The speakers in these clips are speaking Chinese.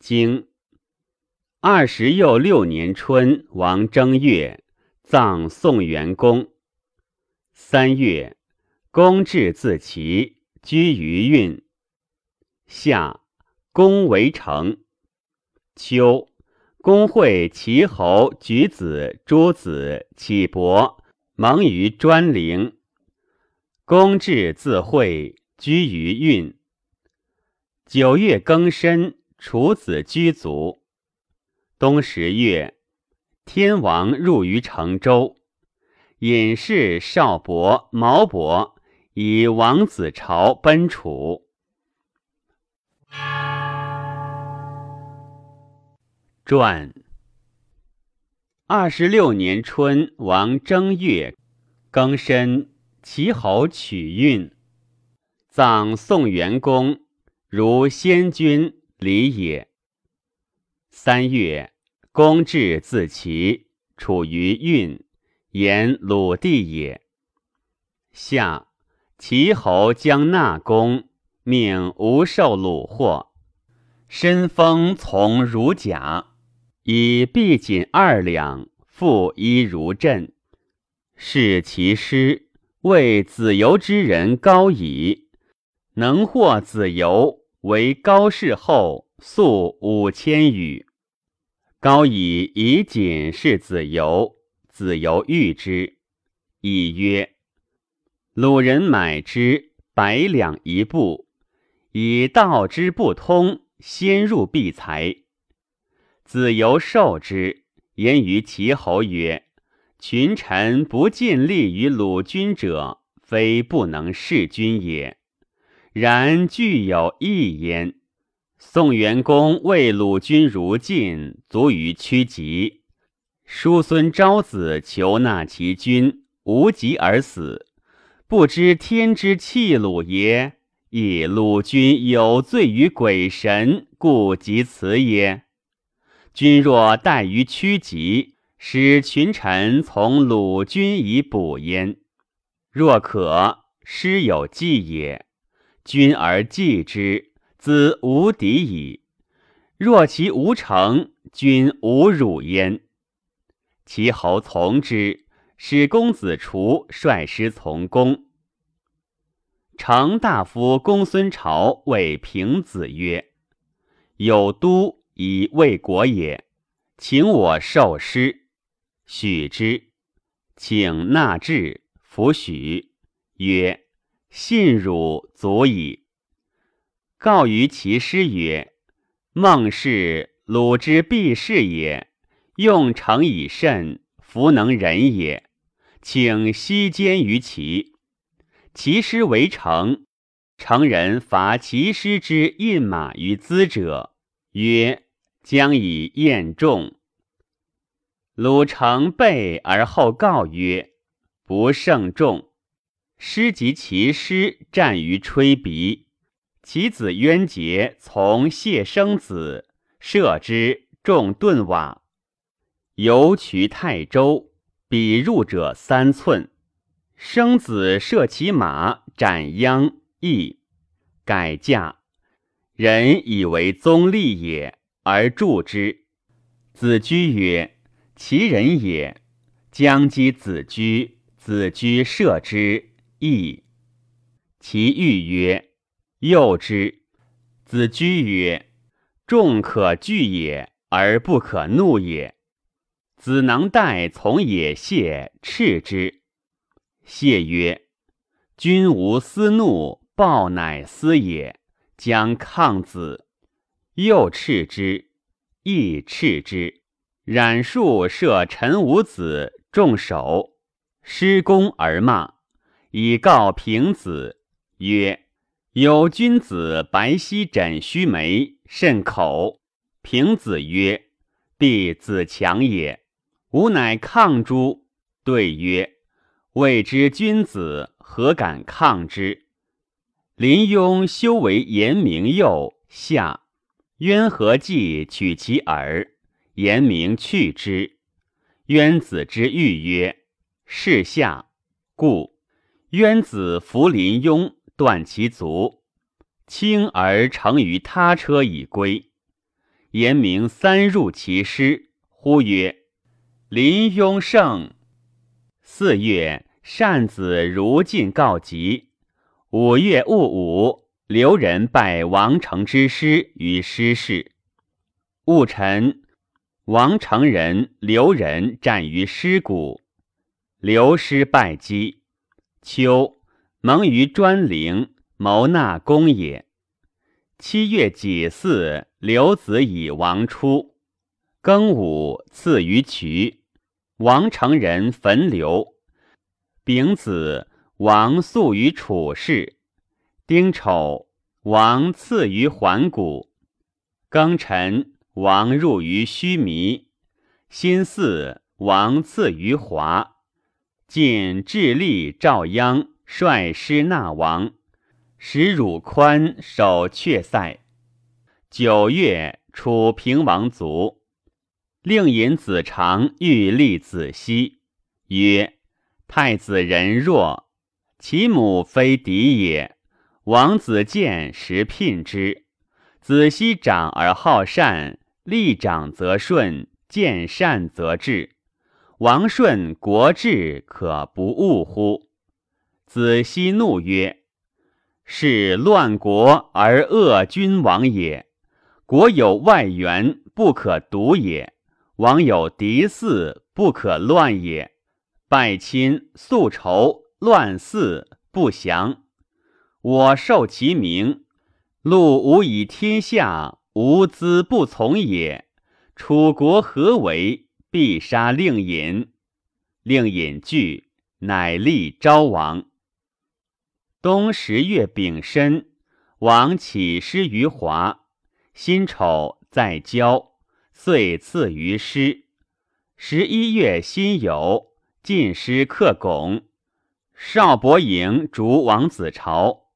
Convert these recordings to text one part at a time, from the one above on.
经二十又六年春，王正月，葬宋元公。三月，公至自齐，居于运。夏，公为成。秋，公会齐侯、举子、诸子、启伯，蒙于专陵。公至自会，居于运。九月庚申，楚子居卒。冬十月，天王入于成州。尹氏少伯、毛伯以王子朝奔楚。传二十六年春，王正月庚申，齐侯取运，葬宋元公。如先君礼也。三月，公至自齐，处于运，言鲁地也。夏，齐侯将纳公，命无受鲁获，身封从如甲，以币锦二两，复衣如镇。是其师为子游之人高矣，能获子游。为高氏后，粟五千余。高以以锦是子游，子游遇之，以曰：“鲁人买之百两一部，以道之不通，先入必财。”子游受之，言于齐侯曰：“群臣不尽力于鲁君者，非不能事君也。”然具有异焉。宋元公为鲁君如晋，卒于屈疾。叔孙昭子求纳其君，无疾而死。不知天之弃鲁也，亦鲁君有罪于鬼神，故及此也。君若待于屈疾，使群臣从鲁君以补焉。若可，师有计也。君而祭之，子无敌矣。若其无成，君无辱焉。其侯从之，使公子除率师从公。成大夫公孙朝谓平子曰：“有都以卫国也，请我受师。”许之，请纳质，弗许，曰。信汝足矣。告于其师曰：“孟氏鲁之必士也，用诚以慎，弗能忍也。请息间于其。其师为成，成人伐其师之印马于兹者，曰：将以验众。鲁成备而后告曰：不胜众。”师及其师战于吹鼻，其子渊杰从谢生子射之，众顿瓦。游渠泰州，彼入者三寸。生子射其马，斩殃义，改嫁。人以为宗立也，而助之。子居曰：“其人也。”将击子居，子居射之。义，其欲曰：“诱之。”子居曰：“众可惧也，而不可怒也。”子能待从也，谢斥之。谢曰：“君无私怒，暴乃私也。将抗子。”又斥之，亦斥之。冉树射陈武子，众首，失弓而骂。以告平子曰：“有君子白皙枕须眉，甚口。”平子曰：“弟子强也。”吾乃抗诸？对曰：“未知君子，何敢抗之？”临雍修为严明右下，渊何计取其耳？严明去之。渊子之欲曰：“是下。”故。渊子扶临庸，断其足，轻而乘于他车以归。言明三入其师，呼曰：“临雍胜。”四月，善子如晋告急。五月戊午，刘人拜王成之师于师室。戊辰，王成人、刘人战于师谷，刘师败绩。秋，蒙于专陵，谋纳公也。七月己巳，刘子以王出。庚午，赐于渠。王成人焚刘。丙子。王宿于楚氏，丁丑，王赐于环谷。庚辰，王入于须弥。辛巳，王赐于华。晋智利赵鞅率师纳王，使汝宽守阙塞。九月，楚平王卒，令尹子长欲立子熙，曰：“太子仁弱。”其母非嫡也，王子建时聘之。子熙长而好善，立长则顺，见善则治。王顺国治，可不误乎？子熙怒曰：“是乱国而恶君王也。国有外援，不可独也；王有敌嗣，不可乱也。败亲宿仇。”乱嗣不祥，我受其名。禄无以天下，无资不从也。楚国何为？必杀令尹。令尹惧，乃立昭王。冬十月丙申，王起师于华。辛丑，在郊，遂赐于师。十一月辛酉，晋师克巩。少伯营逐王子朝，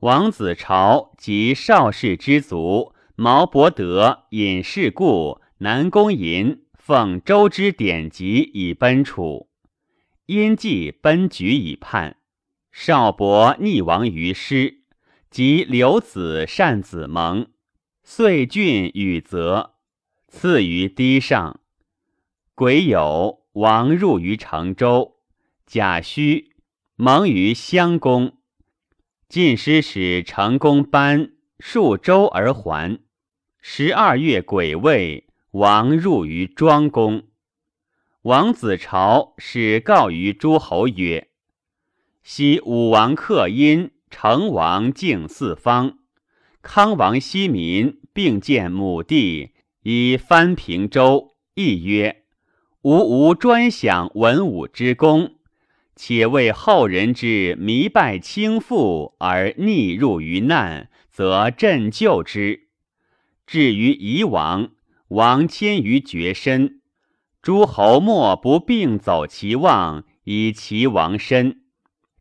王子朝及少氏之族，毛伯德引事故，南宫寅奉周之典籍以奔楚，因计奔举以叛。少伯逆亡于师，及刘子善子蒙，遂郡与泽，赐于堤上。癸酉，王入于成州，贾诩。蒙于襄公，晋师使成公班数周而还。十二月癸未，王入于庄公。王子朝使告于诸侯曰：“昔武王克殷，成王敬四方，康王息民，并建母地，以藩平周。亦曰：吾无专享文武之功。”且为后人之迷败轻负而逆入于难，则朕救之。至于夷王，王迁于绝身，诸侯莫不并走其望，以其王身。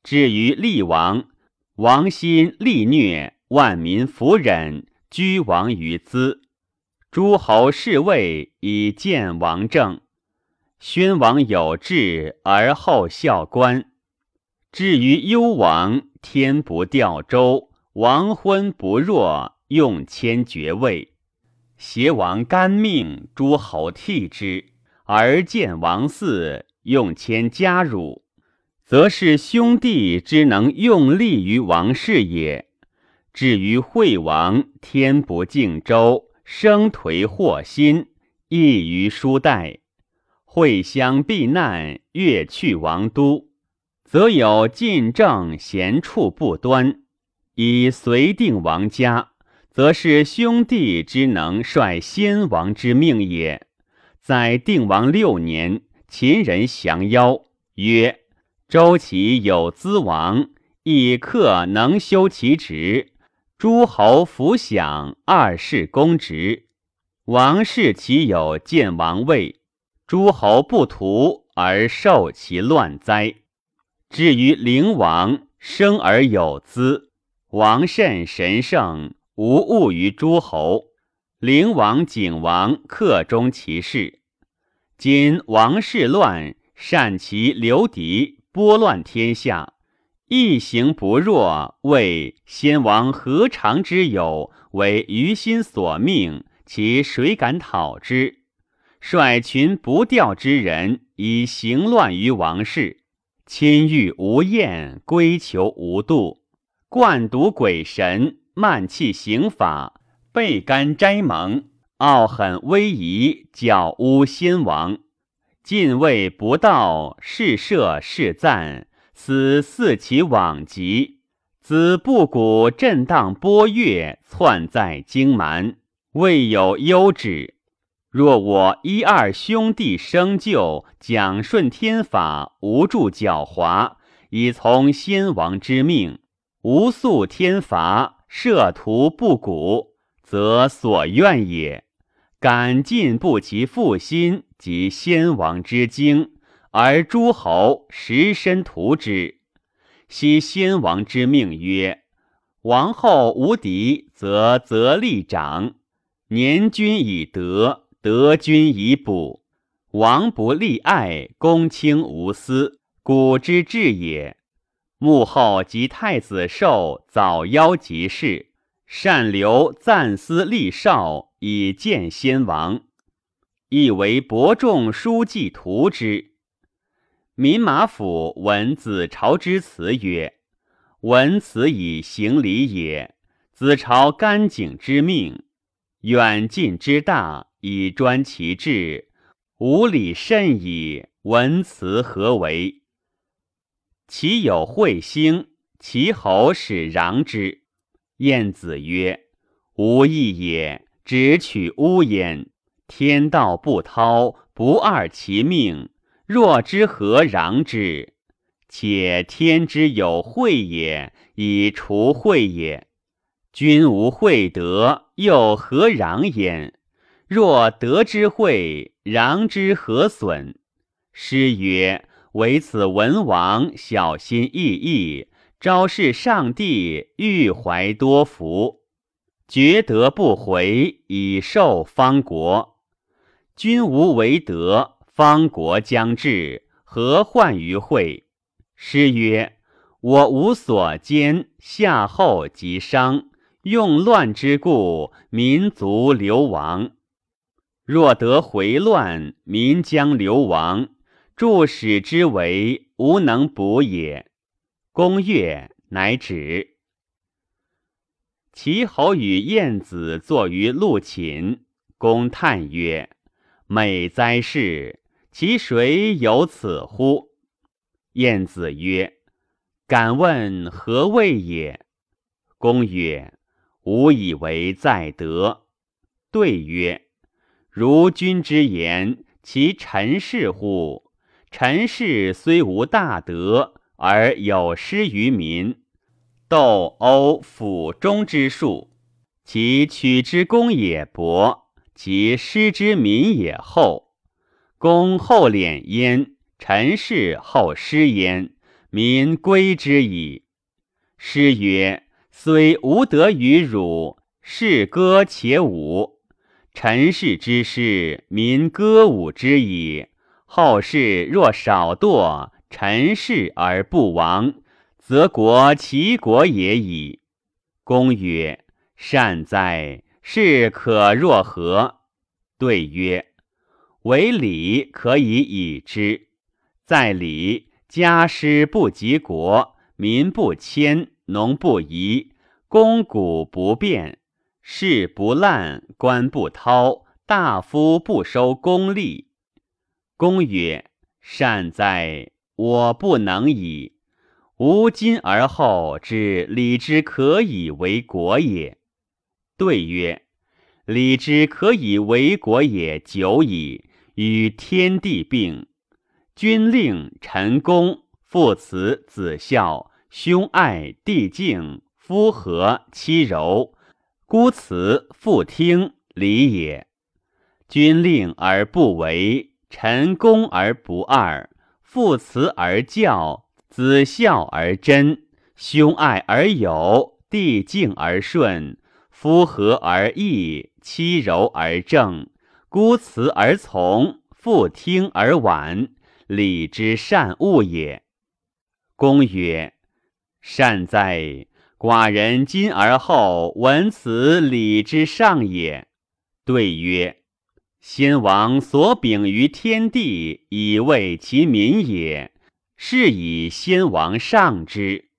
至于厉王，王心力虐，万民服忍，居王于兹。诸侯侍卫以见王政。宣王有志而后效官，至于幽王，天不吊周，王昏不若，用迁爵位。邪王干命，诸侯替之，而见王嗣，用迁加辱，则是兄弟之能用力于王室也。至于惠王，天不敬周，生颓祸心，异于书代。会相避难，越去王都，则有晋政贤处不端；以随定王家，则是兄弟之能率先王之命也。在定王六年，秦人降妖，曰：“周齐有资王，以克能修其职，诸侯服享，二世公职。王室其有见王位。”诸侯不图而受其乱灾。至于灵王生而有资，王甚神圣，无误于诸侯。灵王、景王克中其事。今王室乱，善其流敌，拨乱天下，一行不若。谓先王何尝之有为于心所命，其谁敢讨之？率群不调之人，以行乱于王室，亲欲无厌，归求无度，灌毒鬼神，慢气刑法，背干斋盟，傲狠威仪，矫污先王。进位不道，是射是赞，此似其往极。子不古震荡波月，窜在荆蛮。未有忧止。若我一二兄弟生就，讲顺天法，无助狡猾，以从先王之命，无诉天罚，设图不古，则所愿也。敢进不其父心及先王之经，而诸侯实身图之。昔先王之命曰：王后无敌，则则立长。年君以德，德君以补。王不立爱，公卿无私，古之治也。幕后及太子寿早夭即事，善留暂思立少，以见先王。亦为伯仲书记图之。民马府闻子朝之辞曰：“闻此以行礼也。子朝干景之命。”远近之大，以专其志，无礼甚矣。文辞何为？其有彗星，其侯使攘之。晏子曰：“无义也，只取乌焉。天道不滔，不二其命。若之何攘之？且天之有惠也，以除惠也。”君无惠德，又何攘焉？若德之惠，攘之何损？诗曰：“唯此文王小心翼翼，昭示上帝，欲怀多福，绝德不回，以受方国。君无为德，方国将至，何患于惠？”诗曰：“我无所兼，夏后及商。”用乱之故，民族流亡。若得回乱，民将流亡。助使之为，无能补也。公悦，乃止。齐侯与晏子坐于陆寝，公叹曰：“美哉事！其谁有此乎？”晏子曰：“敢问何谓也？”公曰。吾以为在德。对曰：如君之言，其臣事乎？臣事虽无大德，而有失于民。斗殴府中之术，其取之功也薄，其失之民也厚。公厚敛焉，臣事后失焉，民归之矣。诗曰。虽无德于汝，是歌且舞。臣氏之事，民歌舞之矣。后世若少惰，臣氏而不亡，则国其国也矣。公曰：“善哉！是可若何？”对曰：“为礼可以已之。在礼，家师不及国，民不迁。”农不移，公谷不变，事不滥，官不滔，大夫不收公利。公曰：“善哉！我不能矣。吾今而后知礼之可以为国也。”对曰：“礼之可以为国也久矣，与天地并。君令臣恭，父慈子孝。”兄爱弟敬，夫和妻柔，姑慈妇听，礼也。君令而不为，臣恭而不二，父慈而教，子孝而真，兄爱而友，弟敬而顺，夫和而义，妻柔而正，姑慈而从，妇听而婉，礼之善物也。公曰。善哉！寡人今而后闻此礼之上也。对曰：“先王所秉于天地，以为其民也，是以先王上之。